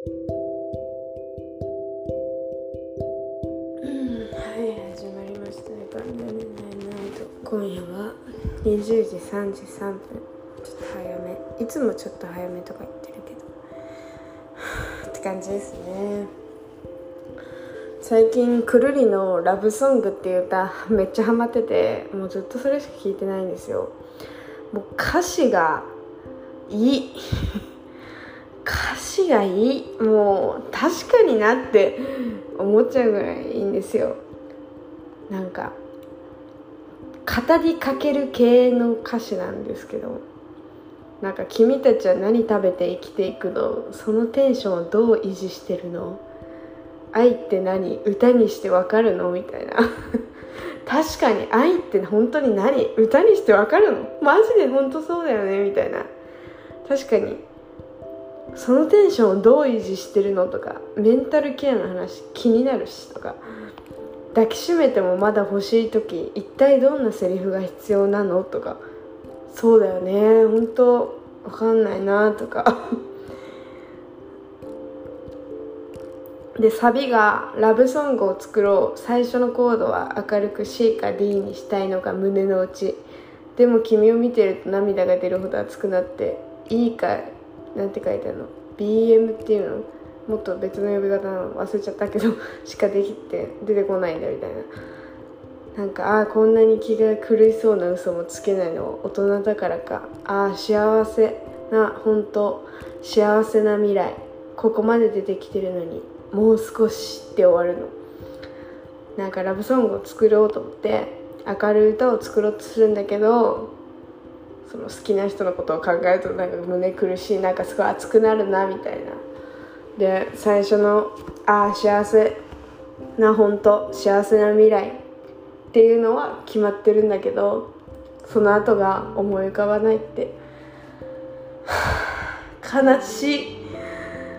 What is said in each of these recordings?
はい。始まりましたバンドネナイナイト今夜は20時33分。ちょっと早め。いつもちょっと早めとか言ってるけど。って感じですね。最近くるりの「ラブソング」っていう歌めっちゃハマってて。もうずっとそれしか聞いてないんですよ。もう歌詞がいい。がいい？もう確かになって思っちゃうぐらいいいんですよ。なんか語りかける系の歌詞なんですけどなんか君たちは何食べて生きていくの？そのテンションをどう維持してるの？愛って何？歌にしてわかるの？みたいな。確かに愛って本当に何？歌にしてわかるの？マジで本当そうだよね？みたいな。確かにそのテンションをどう維持してるのとかメンタルケアの話気になるしとか抱きしめてもまだ欲しい時一体どんなセリフが必要なのとかそうだよね。本当わかんないなとか。でサビが「ラブソングを作ろう。最初のコードは明るく C か D にしたいのが胸の内。でも君を見てると涙が出るほど熱くなっていいかなんて書いてあるの？BM っていうの？もっと別の呼び方の？忘れちゃったけど しかできて出てこないんだみたいな。なんかああこんなに気が狂いそうな嘘もつけないの。大人だからか。ああ幸せな本当。幸せな未来。ここまで出てきてるのに。もう少しって終わるの。なんかラブソングを作ろうと思って明るい歌を作ろうとするんだけどその好きな人のことを考えるとなんか胸苦しいなんかすごい熱くなるなみたいな。で最初の「ああ幸せな本当幸せな未来」っていうのは決まってるんだけどその後が思い浮かばないって。悲しい。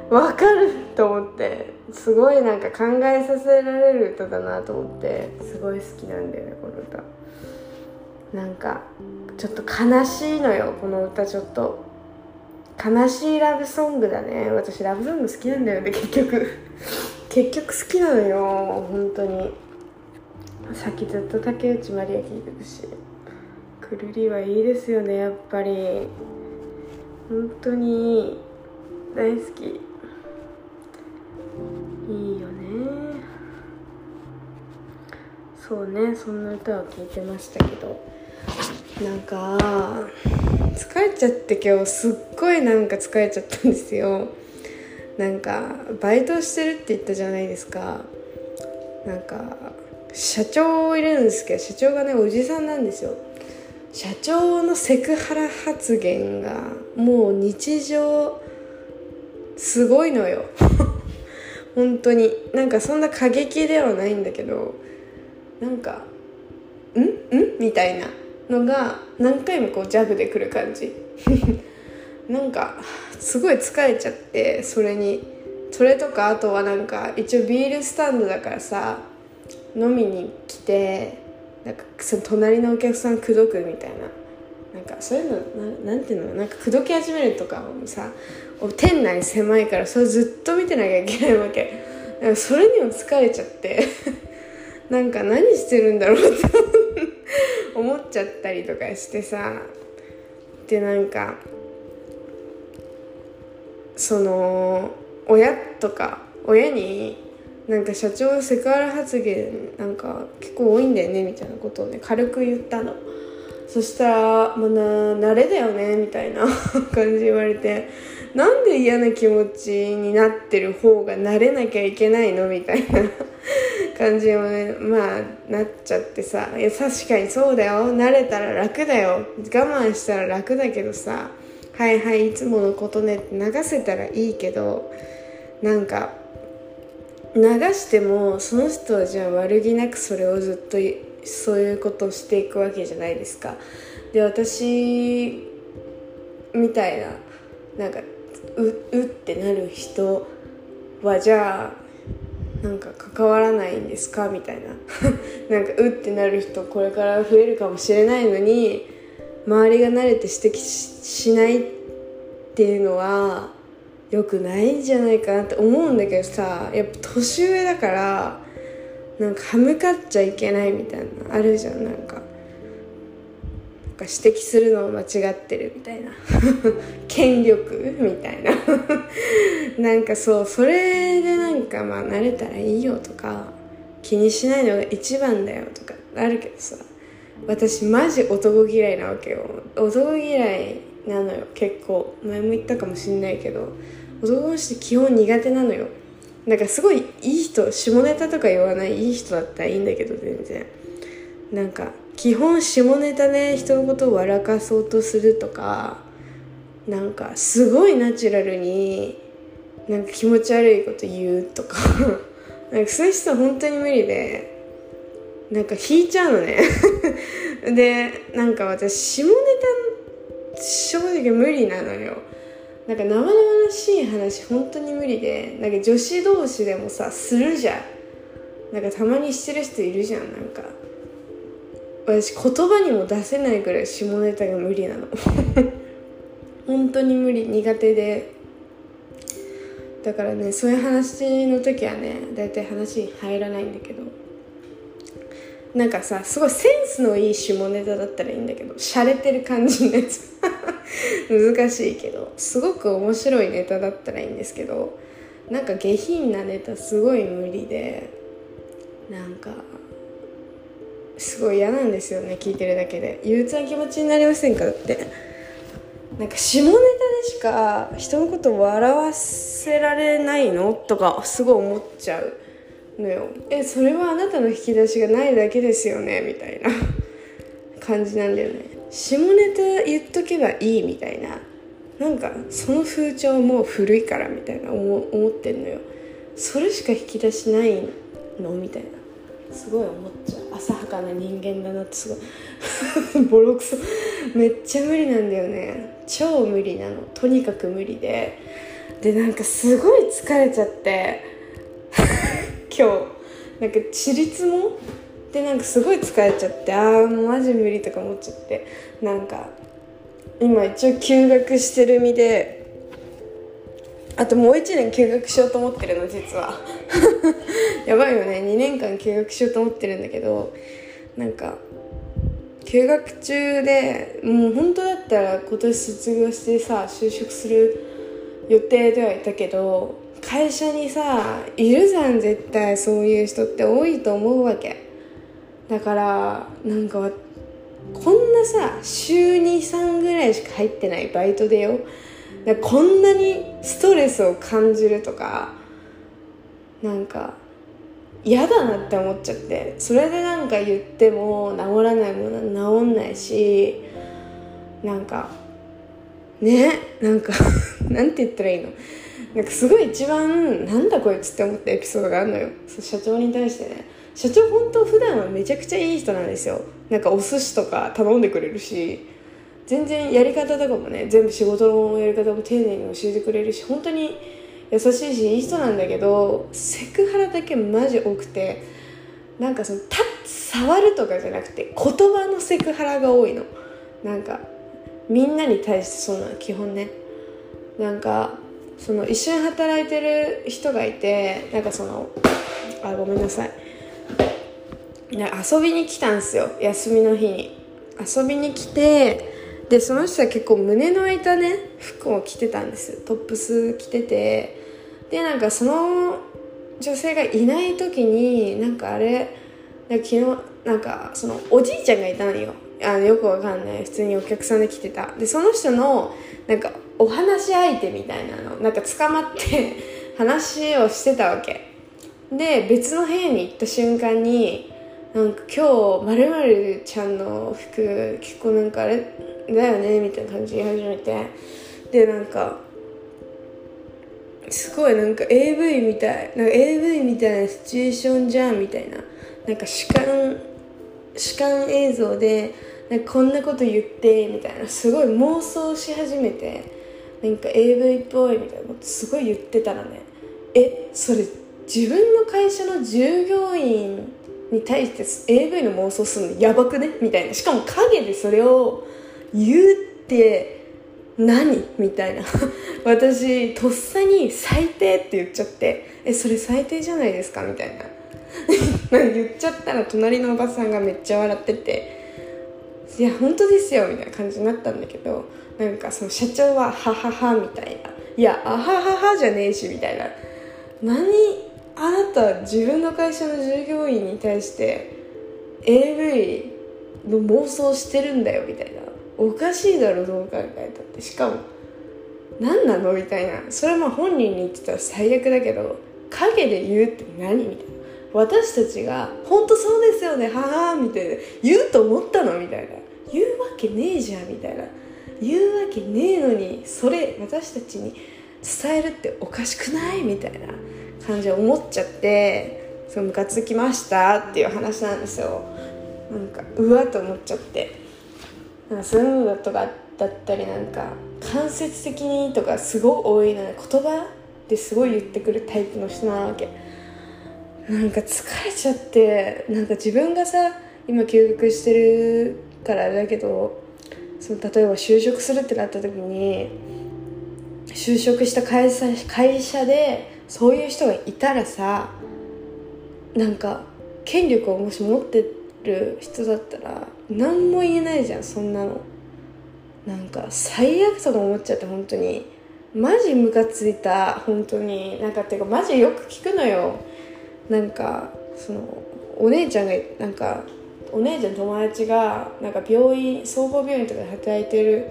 わかると思って。すごいなんか考えさせられる歌だなと思って。すごい好きなんだよねこの歌。なんかちょっと悲しいのよこの歌ちょっと。悲しいラブソングだね。私ラブソング好きなんだよね結局。結局好きなのよ本当に。さっきずっと竹内まりや聞いてたし。くるりはいいですよねやっぱり。本当に。大好き。いいよね。そうねそんな歌を聴いてましたけど。なんか疲れちゃって今日すっごいなんか疲れちゃったんですよ。なんかバイトしてるって言ったじゃないですか。なんか社長をいるんですけど社長がねおじさんなんですよ。社長のセクハラ発言がもう日常すごいのよ。本当に。なんかそんな過激ではないんだけどなんか「ん？ん?」みたいな。のが何回もこうジャブでくる感じ。なんかすごい疲れちゃってそれに。それとかあとはなんか一応ビールスタンドだからさ飲みに来てなんかその隣のお客さん口説くみたいな。なんかそういうのななんていうのな。んか口説き始めるとかもさ店内狭いからそれずっと見てなきゃいけないわけ。それにも疲れちゃって。なんか何してるんだろうって。思っちゃったりとかしてさでなんかその親とか親になんか社長セクハラ発言なんか結構多いんだよねみたいなことをね軽く言ったの。そしたら「まあ、な慣れだよね」みたいな 感じ言われてなんで嫌な気持ちになってる方が慣れなきゃいけないの？みたいな感じをねまあなっちゃってさいや確かにそうだよ。慣れたら楽だよ。我慢したら楽だけどさはいはいいつものことねって流せたらいいけどなんか流してもその人はじゃあ悪気なくそれをずっとそういうことをしていくわけじゃないですか。で私みたいななんかううってなる人はじゃあなんか関わらないんですか？みたいな。なんかうってなる人これから増えるかもしれないのに周りが慣れて指摘しないっていうのは良くないんじゃないかなって思うんだけどさやっぱ年上だからなんか歯向かっちゃいけないみたいなあるじゃんなんか。か指摘するのを間違ってるみたいな。権力みたいな。なんかそうそれでなんかまあ慣れたらいいよとか気にしないのが一番だよとかあるけどさ。私マジ男嫌いなわけよ。男嫌いなのよ。結構。前も言ったかもしんないけど。男の人基本苦手なのよ。なんかすごいいい人下ネタとか言わないいい人だったらいいんだけど全然。なんか基本下ネタで人のことを笑かそうとするとかなんかすごいナチュラルになんか気持ち悪いこと言うとか なんかそういう人は本当に無理でなんか引いちゃうのね。でなんか私下ネタ正直無理なのよ。なんか生々しい話本当に無理でなんか女子同士でもさするじゃん。なんかたまにしてる人いるじゃんなんか。私言葉にも出せないくらい下ネタが無理なの。本当に無理苦手で。だからねそういう話の時はね大体話に入らないんだけど。なんかさすごいセンスのいい下ネタだったらいいんだけど洒落てる感じのやつ。難しいけどすごく面白いネタだったらいいんですけどなんか下品なネタすごい無理でなんかすごい嫌なんですよね聞いてるだけで。憂鬱な気持ちになりませんか？って。なんか下ネタでしか人のこと笑わせられないの？とかすごい思っちゃうのよ。えそれはあなたの引き出しがないだけですよね？みたいな。感じなんだよね。下ネタ言っとけばいいみたいな。なんかその風潮もう古いからみたいな思思ってんのよ。それしか引き出しないの？みたいな。すごい思っちゃう。浅はかな人間だなってすごい。ボロクソ。めっちゃ無理なんだよね。超無理なの。とにかく無理で。でなんかすごい疲れちゃって。今日。なんかちりつも？でなんかすごい疲れちゃって。ああもうマジ無理とか思っちゃって。なんか今一応休学してる身であともう1年休学しようと思ってるの実は。やばいよね。2年間休学しようと思ってるんだけどなんか休学中でもう本当だったら今年卒業してさ就職する予定ではいたけど会社にさいるじゃん絶対そういう人って多いと思うわけ。だからなんかこんなさ週23ぐらいしか入ってないバイトでよ。こんなにストレスを感じるとかなんか嫌だなって思っちゃってそれでなんか言っても治らないものは治んないしなんかねなんか なんて言ったらいいの？なんかすごい一番なんだこいつって思ったエピソードがあるのよ。社長に対してね。社長本当普段はめちゃくちゃいい人なんですよ。なんかお寿司とか頼んでくれるし全然やり方とかもね全部仕事のやり方も丁寧に教えてくれるし本当に優しいしいい人なんだけどセクハラだけマジ多くてなんかそのタッ触るとかじゃなくて言葉のセクハラが多いの。なんかみんなに対してそうなの基本ね。なんかその一緒に働いてる人がいてなんかそのあごめんなさい。遊びに来たんすよ休みの日に。遊びに来てでその人は結構胸の開いたね服を着てたんです。トップス着てて。でなんかその女性がいない時になんかあれ昨日なんかそのおじいちゃんがいたのよ。あのよくわかんない。普通にお客さんで来てた。でその人のなんかお話し相手みたいなのなんか捕まって 話をしてたわけ。で別の部屋に行った瞬間になんか今日まるまるちゃんの服結構なんかあれだよねみたいな感じで言い始めて。でなんかすごいなんか AV みたいなんか AV みたいなシチュエーションじゃんみたいな。なんか主観主観映像でなんかこんなこと言ってみたいな。すごい妄想し始めて。なんか AV っぽいみたいな。ことすごい言ってたらね。えそれ自分の会社の従業員に対して AV の妄想するのやばくね？みたいな。しかも陰でそれを言うって何？みたいな。私とっさに「最低」って言っちゃって「えそれ最低じゃないですか?」みたいな。言っちゃったら隣のおばさんがめっちゃ笑ってて「いや本当ですよ」みたいな感じになったんだけど。なんかその社長は「ははは」みたいな「いやあははは」じゃねえしみたいな。何？あなた自分の会社の従業員に対して AV の妄想してるんだよみたいな。おかしいだろどう考えたって。しかも何なの？みたいな。それはまあ本人に言ってたら最悪だけど陰で言うって何？みたいな。私たちが「本当そうですよねはは」みたいな。言うと思ったの？みたいな。言うわけねえじゃんみたいな。言うわけねえのにそれ私たちに伝えるっておかしくない？みたいな。感じで思っちゃってそのムカつきましたっていう話なんですよ。なんかうわっと思っちゃって。なんかそういうのとかだったりなんか間接的にとかすごい多いので言葉ですごい言ってくるタイプの人なわけ。なんか疲れちゃってなんか自分がさ今休学してるからあれだけどその例えば就職するってなった時に就職した会社会社でそういう人がいたらさなんか権力をもし持ってる人だったら何も言えないじゃんそんなの。なんか最悪とか思っちゃって本当に。マジムカついた本当に。なんかっていうかマジよく聞くのよ。なんかそのお姉ちゃんがなんかお姉ちゃん友達がなんか病院総合病院とかで働いてる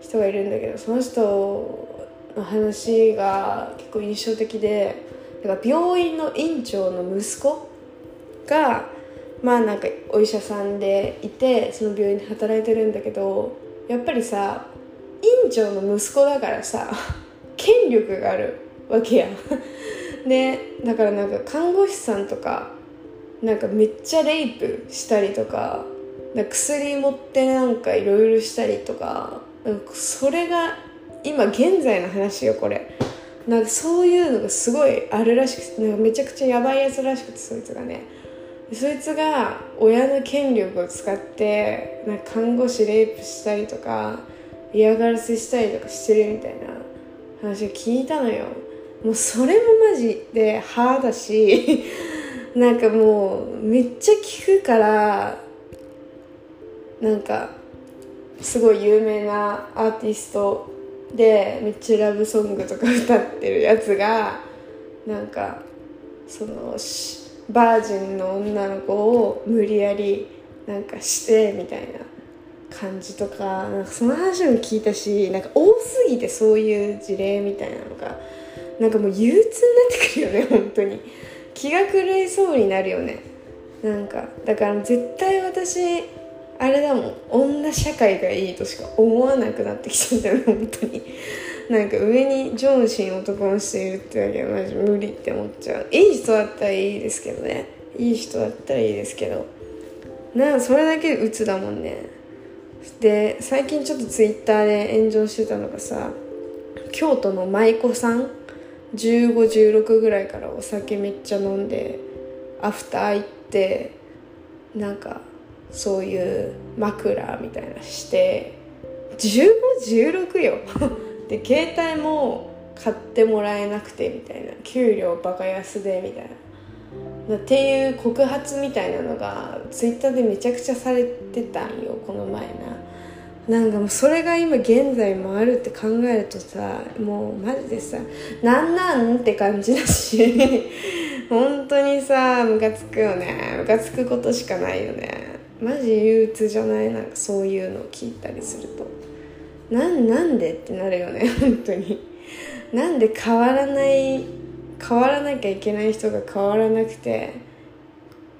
人がいるんだけどその人の話が結構印象的でだから病院の院長の息子がまあなんかお医者さんでいてその病院で働いてるんだけどやっぱりさ院長の息子だからさ 権力があるわけや でだからなんか看護師さんとかなんかめっちゃレイプしたりとか薬持ってなんかいろいろしたりとかそれが今現在の話よこれ。なんかそういうのがすごいあるらしくてなんかめちゃくちゃやばいやつらしくてそいつがね。そいつが親の権力を使ってなんか看護師レイプしたりとか嫌がらせしたりとかしてるみたいな話を聞いたのよ。もうそれもマジで歯だし なんかもうめっちゃ聞くからなんかすごい有名なアーティストでめっちゃラブソングとか歌ってるやつがなんかそのしバージンの女の子を無理やりなんかしてみたいな感じとかなんかその話も聞いたしなんか多すぎてそういう事例みたいなのがなんかもう憂鬱になってくるよね 本当に。気が狂いそうになるよね。なんかだから絶対私あれだもん。女社会がいいとしか思わなくなってきちゃったよ本当に。なんか上に上司に男の人いるってだけはマジ無理って思っちゃう。いい人だったらいいですけどね。いい人だったらいいですけど。なそれだけで鬱だもんね。で最近ちょっとツイッターで炎上してたのがさ京都の舞妓さん1516ぐらいからお酒めっちゃ飲んでアフター行ってなんかそういう枕みたいなして。1516よ。で携帯も買ってもらえなくてみたいな。給料バカ安でみたいな。っていう告発みたいなのがツイッターでめちゃくちゃされてたんよこの前な。なんかもうそれが今現在もあるって考えるとさもうマジでさなんなんって感じだし 本当にさムカつくよね。ムカつくことしかないよね。マジ憂鬱じゃない？なんかそういうのを聞いたりすると。なんなんでってなるよね 本当に。なんで変わらない変わらなきゃいけない人が変わらなくて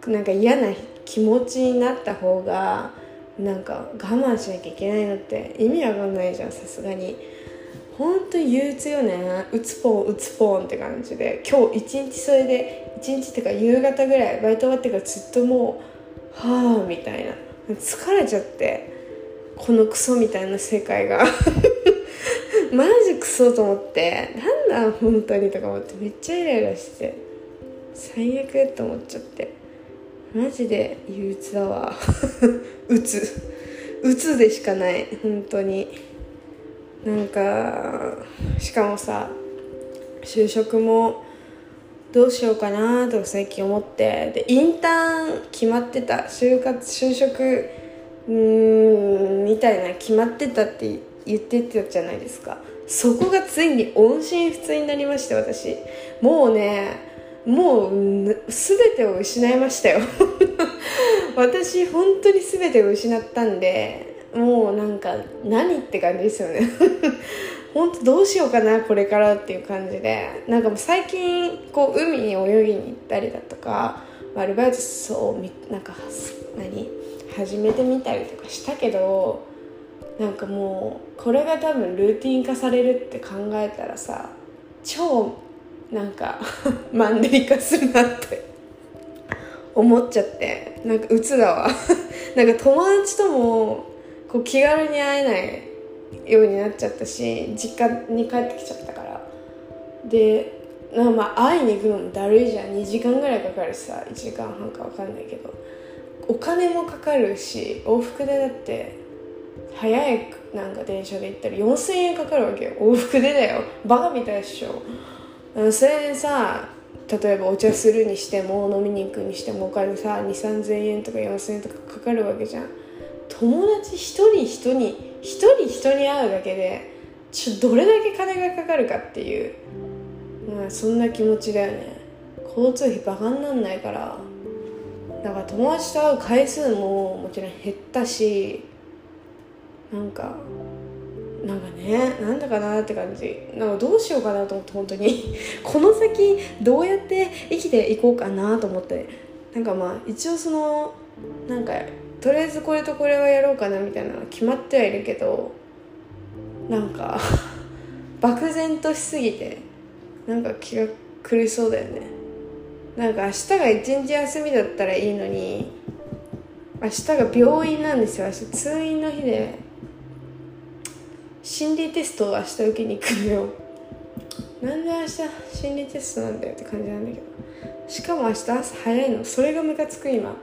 なんか嫌な気持ちになった方がなんか我慢しなきゃいけないのって意味わかんないじゃんさすがに。ほんと憂鬱よねうつぽんうつぽんって感じで。今日一日それで一日っていうか夕方ぐらいバイト終わってからずっともうはあみたいな。疲れちゃって。このクソみたいな世界が。マジクソと思って。なんだ本当にとか思ってめっちゃイライラして。最悪と思っちゃって。マジで憂鬱だわ。うつうつでしかない。本当に。なんかしかもさ就職もどうしようかなとか最近思って。でインターン決まってた。就活就職うんみたいな決まってたって言ってたじゃないですか。そこがついに音信不通になりまして私。もうねもう全てを失いましたよ。私本当に全てを失ったんでもうなんか何って感じですよね。本当どうしようかなこれからっていう感じで。なんかもう最近こう海に泳ぎに行ったりだとかアルバイトをなんか何？始めてみたりとかしたけどなんかもうこれが多分ルーティン化されるって考えたらさ超なんか マンネリ化するなって思っちゃってなんか鬱だわ。なんか友達ともこう気軽に会えないようになっちゃったし実家に帰ってきちゃったから。でなんかまあ会いに行くのもだるいじゃん。2時間ぐらいかかるしさ1時間半か分かんないけど。お金もかかるし往復でだって早いなんか電車で行ったら4000円かかるわけよ。往復でだよ。バカみたいでしょ。それでさ例えばお茶するにしても飲みに行くにしてもお金さ2 3 0 0 0円とか4000円とかかかるわけじゃん。友達一人一人一人人に会うだけでちょどれだけ金がかかるかっていう。まあそんな気持ちだよね。交通費バカになんないから。だから友達と会う回数ももちろん減ったしなんかなんかねなんだかなって感じ。なんかどうしようかなと思って本当に。この先どうやって生きていこうかなと思って。なんかまあ一応そのなんかとりあえずこれとこれはやろうかなみたいなの決まってはいるけどなんか 漠然としすぎてなんか気が狂いそうだよね。なんか明日が一日休みだったらいいのに明日が病院なんですよ。明日通院の日で心理テストを明日受けに行くのよ。なんで明日心理テストなんだよって感じなんだけど。しかも明日朝早いの。それがムカつく今。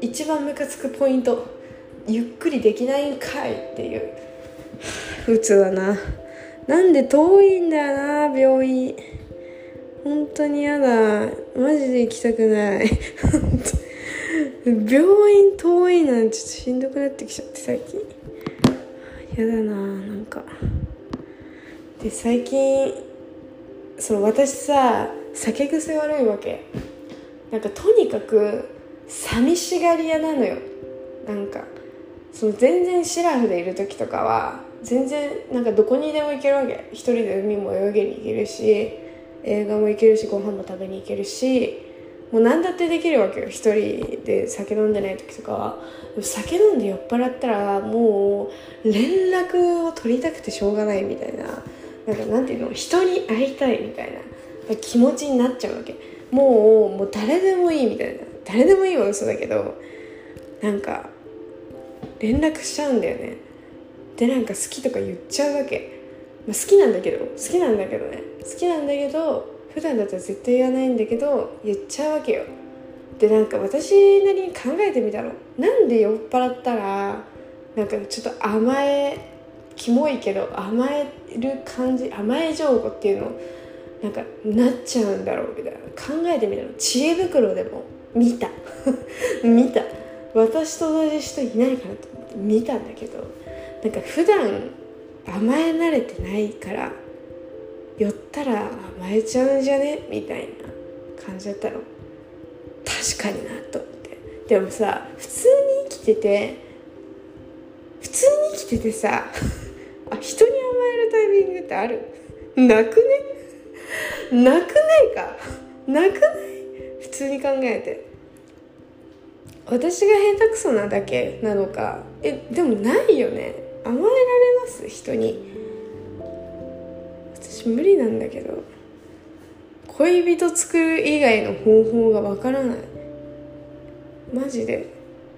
一番ムカつくポイント。ゆっくりできないんかいっていう。普通だな。なんで遠いんだよな病院。本当に嫌だ。マジで行きたくない。病院遠いなんちょっとしんどくなってきちゃって最近。やだななんか。で最近その私さ酒癖悪いわけ。なんかとにかく寂しがり屋なのよ。なんかその全然シラフでいる時とかは全然なんかどこにでも行けるわけ。一人で海も泳げに行けるし。映画も行けるしご飯も食べに行けるしもう何だってできるわけよ。一人で酒飲んでない時とかは。酒飲んで酔っ払ったらもう連絡を取りたくてしょうがないみたいな。なんかなんていうの？人に会いたいみたいな。気持ちになっちゃうわけ。もうもう誰でもいいみたいな。誰でもいいは嘘だけどなんか連絡しちゃうんだよね。でなんか好きとか言っちゃうわけ、好きなんだけど好きなんだけどね。好きなんだけど普段だったら絶対言わないんだけど言っちゃうわけよ。でなんか私なりに考えてみたの。なんで酔っ払ったらなんかちょっと甘えキモいけど甘える感じ甘え上手っていうのなんかなっちゃうんだろうみたいな。考えてみたの。知恵袋でも見た。見た。私と同じ人いないかなと思って。見たんだけど。なんか普段甘え慣れてないから寄ったら甘えちゃうんじゃね？みたいな感じだったの。確かになと思って。でもさ普通に生きてて普通に生きててさあ人に甘えるタイミングってある？なくね？なくないか？なくない？普通に考えて。私が下手くそなだけなのか。えでもないよね。甘えられます？人に。私無理なんだけど。恋人作る以外の方法がわからない。マジで。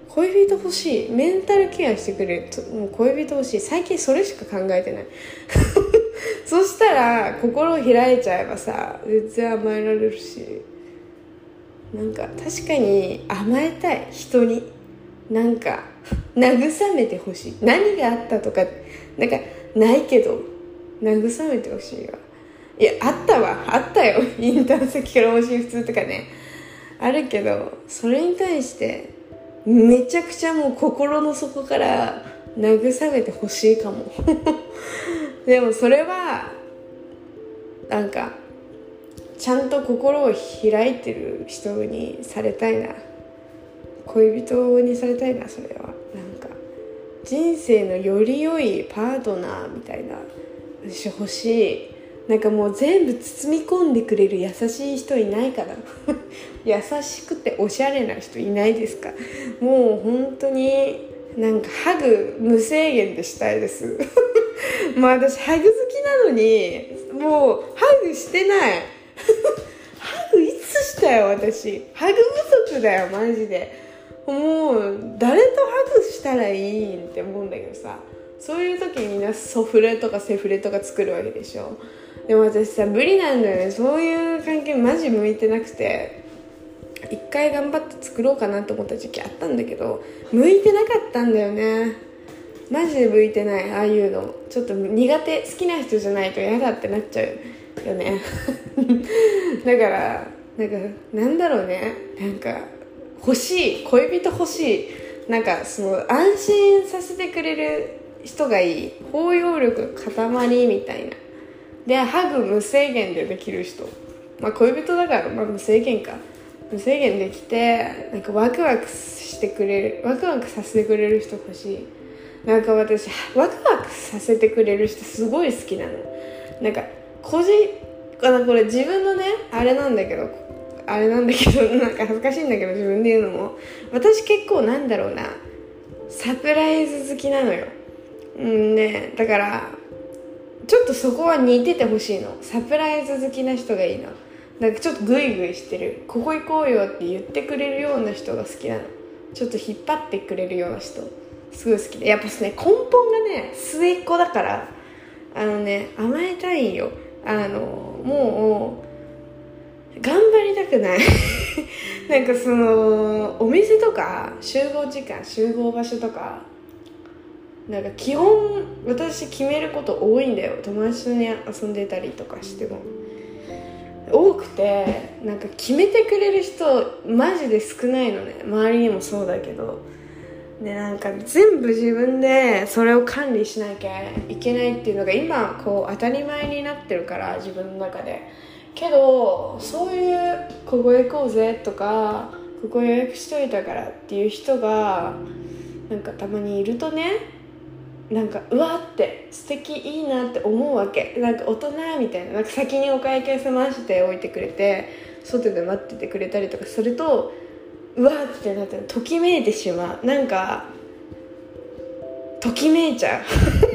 恋人欲しい。メンタルケアしてくれる。もう恋人欲しい。最近それしか考えてない。そしたら心を開いちゃえばさ全然甘えられるし。なんか確かに甘えたい。人に。なんか慰めてほしい。何があったとかなんかないけど慰めてほしいわ。いやあったわ。あったよ。インターン先から音信不通とかね。あるけどそれに対してめちゃくちゃもう心の底から慰めてほしいかも。でもそれはなんかちゃんと心を開いてる人にされたいな。恋人にされたいなそれは。なんか人生のより良いパートナーみたいな私欲しい。なんかもう全部包み込んでくれる優しい人いないかな 優しくておしゃれな人いないですか。もう本当になんかハグ無制限でしたいです。まあ私ハグ好きなのにもうハグしてない。ハグいつしたよ私。ハグ不足だよマジで。もう誰とハグしたらいいって思うんだけどさそういう時にみんなソフレとかセフレとか作るわけでしょ。でも私さ無理なんだよね。そういう関係マジ向いてなくて一回頑張って作ろうかなと思った時期あったんだけど向いてなかったんだよね。マジで向いてない。ああいうの。ちょっと苦手好きな人じゃないと嫌だってなっちゃうよね。だからなんかなんだろうね。なんか欲しい恋人欲しいなんかその安心させてくれる人がいい包容力塊みたいなでハグ無制限でできる人。まあ恋人だから、まあ、無制限か。無制限できてなんかワクワクしてくれるワクワクさせてくれる人欲しい。なんか私ワクワクさせてくれる人すごい好きなの。なんか個人あのこれ自分のねあれなんだけどあれなんだけどなんか恥ずかしいんだけど自分で言うのも。私結構なんだろうな。サプライズ好きなのよ。うんねだからちょっとそこは似ててほしいの。サプライズ好きな人がいいの。なんかちょっとグイグイしてる。ここ行こうよって言ってくれるような人が好きなの。ちょっと引っ張ってくれるような人。すごい好きで。やっぱすね根本がね末っ子だから。あのね甘えたいよ。あのもう頑張りたくない。なんかそのお店とか集合時間集合場所とかなんか基本私決めること多いんだよ。友達とに遊んでたりとかしても。多くてなんか決めてくれる人マジで少ないのね。周りにもそうだけど。でなんか全部自分でそれを管理しなきゃいけないっていうのが今こう当たり前になってるから自分の中で。けどそういう「ここへ行こうぜ」とか「ここ予約しといたから」っていう人がなんかたまにいるとねなんかうわって素敵いいなって思うわけ。なんか大人みたいななんか先にお会計済ましておいてくれて外で待っててくれたりとかするとうわってなってときめいてしまう。なんかときめいちゃう。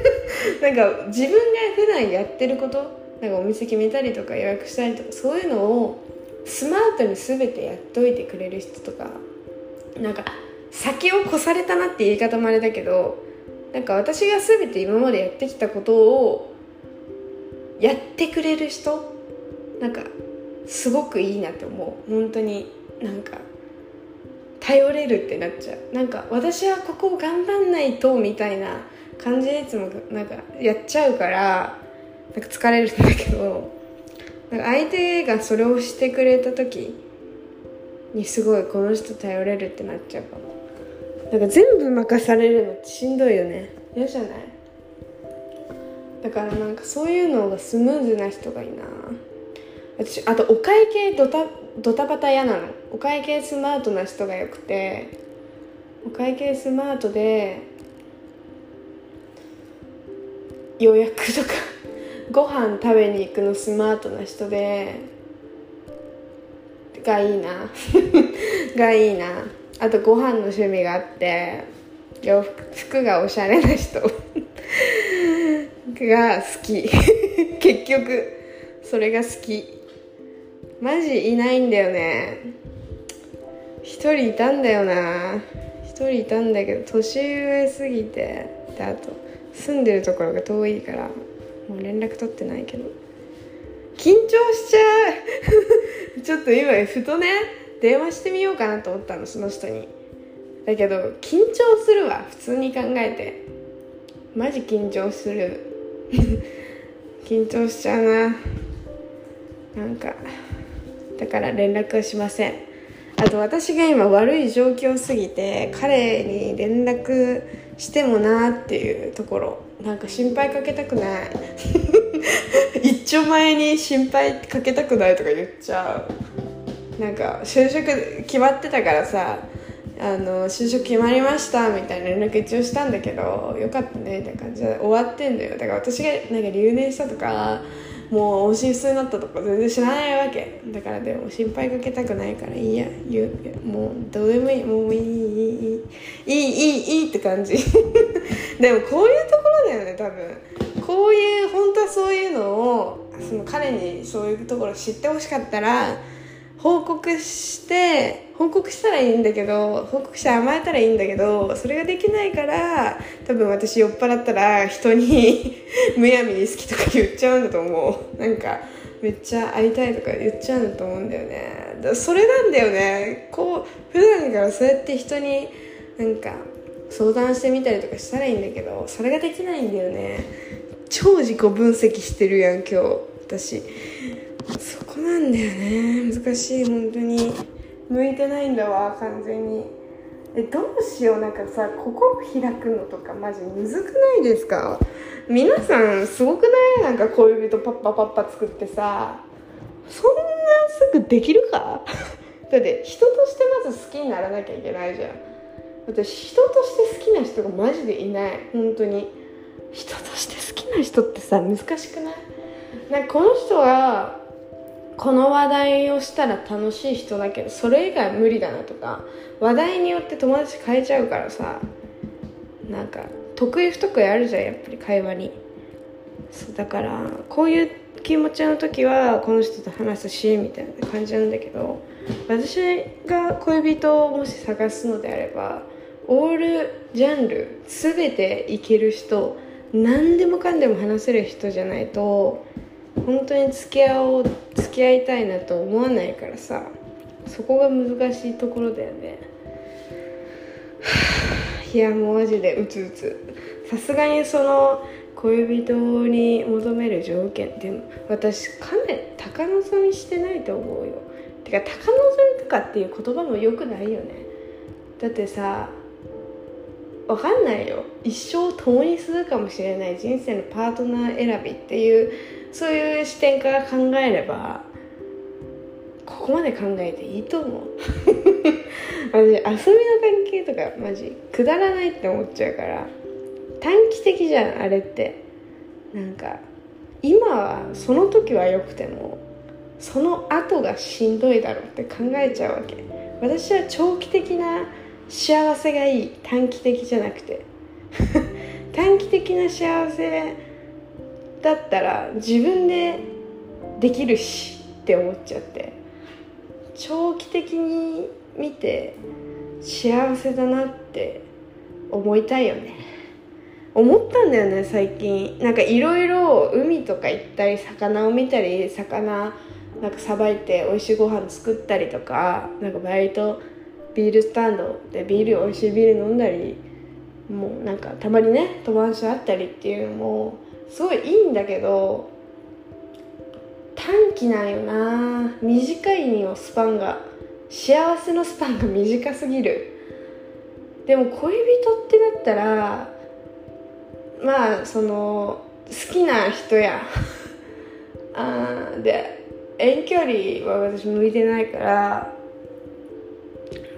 なんか自分が普段やってることなんかお店決めたりとか予約したりとかそういうのをスマートに全てやっといてくれる人とかなんか先を越されたなって言い方もあれだけどなんか私が全て今までやってきたことをやってくれる人なんかすごくいいなって思う。本当になんか頼れるってなっちゃう。なんか私はここを頑張んないとみたいな感じでいつもなんかやっちゃうからなんか疲れるんだけどなんか相手がそれをしてくれた時にすごいこの人頼れるってなっちゃうかも。なんか全部任されるのってしんどいよね。嫌じゃない？だからなんかそういうのがスムーズな人がいいな。私あとお会計ドタドタバタ嫌なの。お会計スマートな人がよくてお会計スマートで予約とかご飯食べに行くのスマートな人でがいいな。がいいな。あとご飯の趣味があって洋服服がおしゃれな人。が好き。結局それが好き。マジいないんだよね。一人いたんだよな。一人いたんだけど年上すぎてであと住んでるところが遠いから。もう連絡取ってないけど。緊張しちゃう。ちょっと今ふとね電話してみようかなと思ったのその人に。だけど緊張するわ普通に考えて。マジ緊張する。緊張しちゃうな。なんかだから連絡はしません。あと私が今悪い状況すぎて彼に連絡してもなっていうところ。なんか心配かけたくない。一丁前に心配かけたくないとか言っちゃう。なんか就職決まってたからさあの就職決まりましたみたいな連絡一応したんだけどよかったねって感じで終わってんだよ。だから私がなんか留年したとかもう音信不通になったとか全然知らないわけ。だからでも心配かけたくないからいいや言うもうどうでもいいもういいいいいいいいいいいって感じ。でもこういうところだよね多分。こういう本当はそういうのをその彼にそういうところ知ってほしかったら報告して報告したらいいんだけど報告して甘えたらいいんだけどそれができないから多分私酔っ払ったら人に むやみに好きとか言っちゃうんだと思う。なんかめっちゃ会いたいとか言っちゃうんだと思うんだよね。だそれなんだよね。こう普段からそうやって人になんか相談してみたりとかしたらいいんだけどそれができないんだよね。超自己分析してるやん今日。私。そこなんだよね。難しい。本当に。向いてないんだわ完全に。えどうしよう。なんかさ心開くのとかマジむずくないですか？皆さんすごくない？なんか恋人パッパパッパ作ってさ。そんなすぐできるか？だって人としてまず好きにならなきゃいけないじゃん。私人として好きな人がマジでいない。本当に。人として好きな人ってさ難しくない？なんかこの人はこの話題をしたら楽しい人だけどそれ以外無理だなとか話題によって友達変えちゃうからさなんか得意不得意あるじゃんやっぱり会話に。そうだからこういう気持ちの時はこの人と話すしみたいな感じなんだけど私が恋人をもし探すのであればオールジャンル全ていける人何でもかんでも話せる人じゃないと本当に付き合おう付き合いたいなと思わないからさそこが難しいところだよね。いやもうマジでうつうつ。さすがにその恋人に求める条件でも私かなり高望みしてないと思うよ。てか高望みとかっていう言葉もよくないよね。だってさわかんないよ。一生共にするかもしれない。人生のパートナー選びっていうそういう視点から考えればここまで考えていいと思う。マジ遊びの関係とかマジくだらないって思っちゃうから短期的じゃんあれって。なんか今はその時は良くてもその後がしんどいだろうって考えちゃうわけ。私は長期的な幸せがいい。短期的じゃなくて。短期的な幸せだったら自分でできるしって思っちゃって。長期的に見て幸せだなって思いたいよね。思ったんだよね最近。なんかいろいろ海とか行ったり魚を見たり魚なんかさばいて美味しいご飯作ったりとかなんかバイトビールスタンドでビール美味しいビール飲んだりもうなんかたまにね友達と会ったりっていうのもすごいいいんだけど短期なんよな。短いによスパンが幸せのスパンが短すぎる。でも恋人ってなったらまあその好きな人やあで遠距離は私向いてないから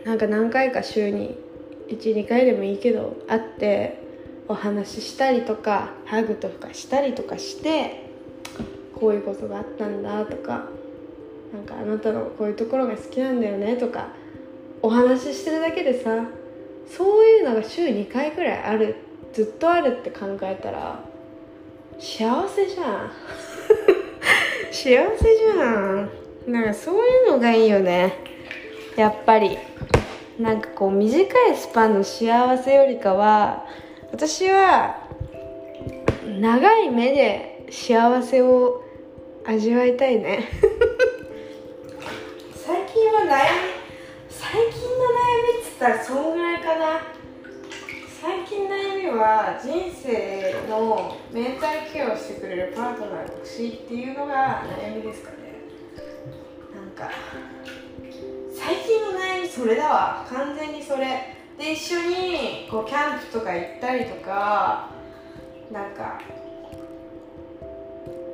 なんか何回か週に12回でもいいけど会ってお話ししたりとかハグとかしたりとかしてこういうことがあったんだとかなんかあなたのこういうところが好きなんだよねとかお話ししてるだけでさそういうのが週2回くらいあるずっとあるって考えたら幸せじゃん。幸せじゃん。なんかそういうのがいいよね。やっぱり。なんかこう短いスパンの幸せよりかは私は長い目で幸せを味わいたいね。最近は悩み最近の悩みっつったらそんぐらいかな。最近悩みは人生のメンタルケアをしてくれるパートナーが欲しいっていうのが悩みですかね。なんか最近の悩みそれだわ。完全にそれ。で一緒にこうキャンプとか行ったりとかなんか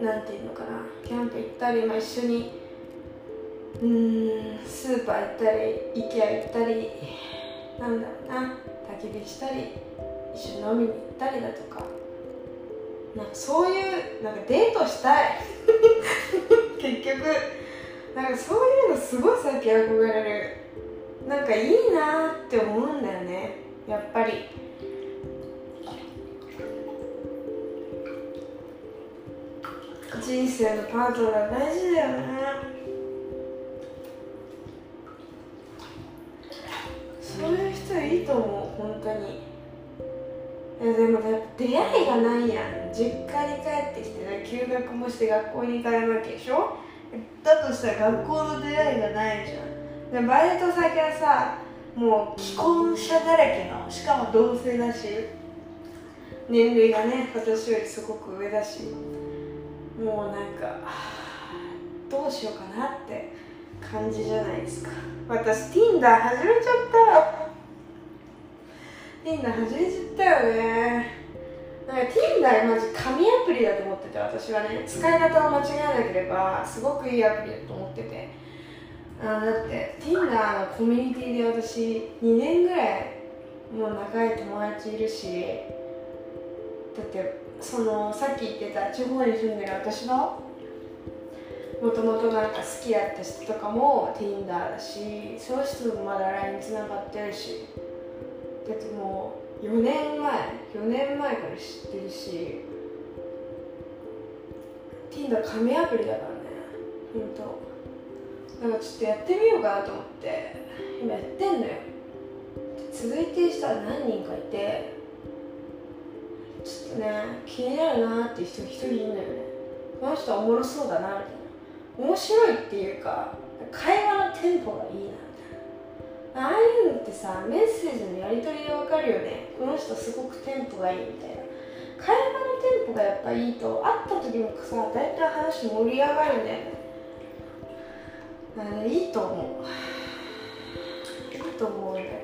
なんていうのかな。キャンプ行ったり、まあ、一緒にうんスーパー行ったり IKEA 行ったりなんだろうな。焚き火したり一緒に飲みに行ったりだとか。なんかそういうなんかデートしたい。結局。なんかそういうのすごいさっき憧れる。なんかいいなって思うんだよね。やっぱり。人生のパートナー大事だよね。そういう人いいと思う本当に。いやでも出会いがないやん。実家に帰ってきて、ね、休学もして学校に行かないわけでしょ？だとしたら学校の出会いがないじゃん。でバイト先はさもう既婚者だらけのしかも同性だし年齢がね私よりすごく上だしもうなんかどうしようかなって感じじゃないですか。私 Tinder 始めちゃった。Tinder 始めちゃったよね。なんか Tinder マジ神アプリだと思ってて私はね。使い方を間違えなければすごくいいアプリだと思ってて。あだって Tinder のコミュニティで私2年ぐらいもう仲い友達いるしだってそのさっき言ってた地方に住んでる私のもともとなんか好きだった人とかも Tinder だしそういう人もまだ LINE つながってるしだってもう4年前4年前から知ってるし Tinder 神アプリだからねほんとだかちょっとやってみようかなと思って。今やってんのよ。続いてる人は何人かいてちょっとね気になるなっていう人が一人いるんだよね。この人はおもろそうだなみたいな。面白いっていうか会話のテンポがいいなみたいな。ああいうのってさメッセージのやり取りでわかるよね。この人すごくテンポがいいみたいな。会話のテンポがやっぱいいと会った時もさ大体話盛り上がるんだよね。いいと思う。いいと思う。んだよね。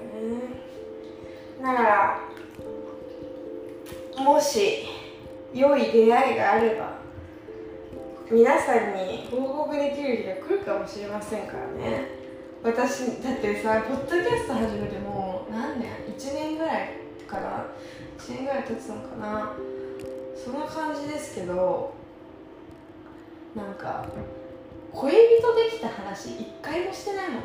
だからもし良い出会いがあれば皆さんに報告できる日が来るかもしれませんからね。私だってさポッドキャスト始めてもう何年？1年ぐらいかな1年ぐらい経つのかな。そんな感じですけどなんか恋人できた話一回もしてないもんね。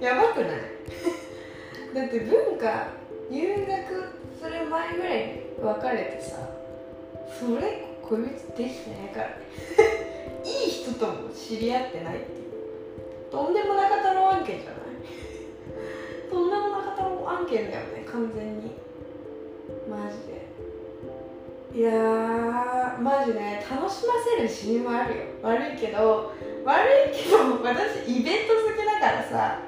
やばくない？だって文化入学する前ぐらいに別れてさそれ恋人できてないから いい人とも知り合ってないっていう。とんでもなかったの案件じゃない？とんでもなかったの案件だよね完全に。マジで。いやジね楽しませる自信はあるよ。悪いけど悪いけど 私イベント好きだからさ。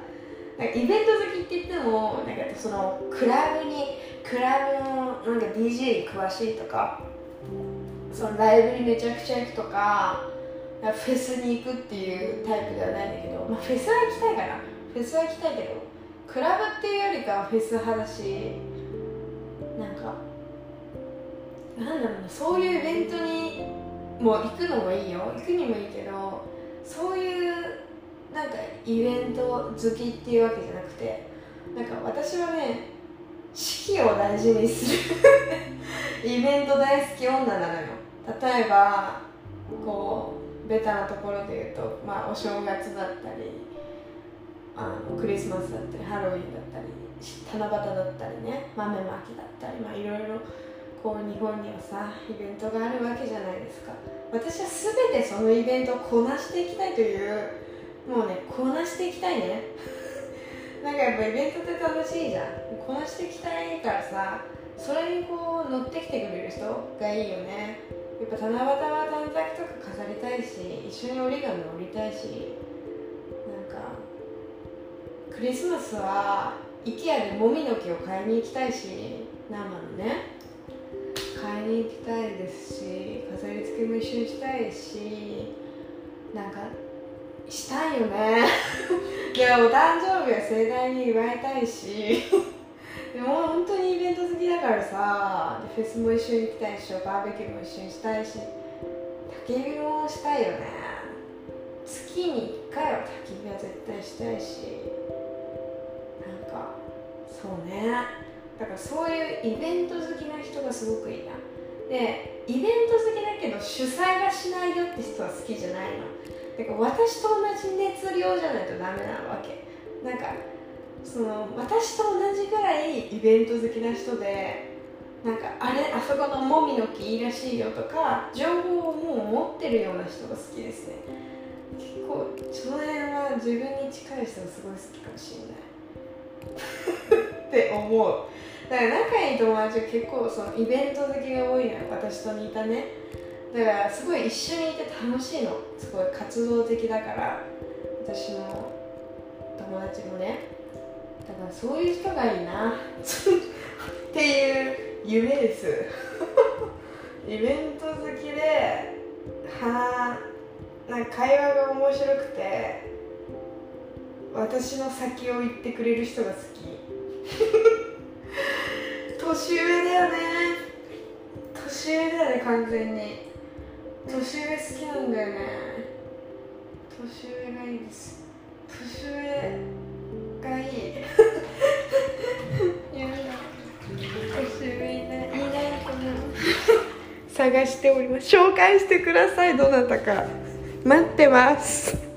なんかイベント好きって言ってもなんかそのクラブにクラブのなんか DJ に詳しいとかそのライブにめちゃくちゃ行くとかフェスに行くっていうタイプではないんだけど、まあ、フェスは行きたいかな。フェスは行きたいけどクラブっていうよりかはフェス派だしなんだろうそういうイベントにもう行くのもいいよ。行くにもいいけどそういうなんかイベント好きっていうわけじゃなくてなんか私はね式を大事にする イベント大好き女なのよ。例えばこうベタなところで言うと、まあ、お正月だったりあのクリスマスだったりハロウィンだったり七夕だったりね豆まきだったりまあいろいろこう日本にはさイベントがあるわけじゃないですか。私は全てそのイベントをこなしていきたいというもうねこなしていきたいね。なんかやっぱイベントって楽しいじゃん。こなしていきたいからさそれにこう乗ってきてくれる人がいいよね。やっぱ七夕は短冊とか飾りたいし一緒に折り紙折りたいしなんかクリスマスは IKEA でもみの木を買いに行きたいし生のね。買いに行きたいですし飾り付けも一緒にしたいしなんかしたいよね。いやお誕生日は盛大に祝いたいし でも本当にイベント好きだからさフェスも一緒に行きたいしバーベキューも一緒にしたいし焚き火もしたいよね。月に1回は焚き火は絶対したいしなんかそうね。だからそういうイベント好きな人がすごくいいな。でイベント好きだけど主催がしないよって人は好きじゃないの。だから私と同じ熱量じゃないとダメなわけ。なんかその私と同じぐらいイベント好きな人でなんかあれあそこのもみの木いいらしいよとか情報をもう持ってるような人が好きですね。結構その辺は自分に近い人がすごい好きかもしれない。って思う。だから仲いい友達は結構そのイベント好きが多いのよ。私と似たね。だからすごい一緒にいて楽しいの。すごい活動的だから。私の友達もね。だからそういう人がいいな。っていう夢です。イベント好きではあなんか会話が面白くて。私の先を言ってくれる人が好き。年上だよね。年上だよね完全に。年上好きなんだよね。年上がいいです。年上がいい。年上いないいないかな。探しております。紹介してくださいどなたか。待ってます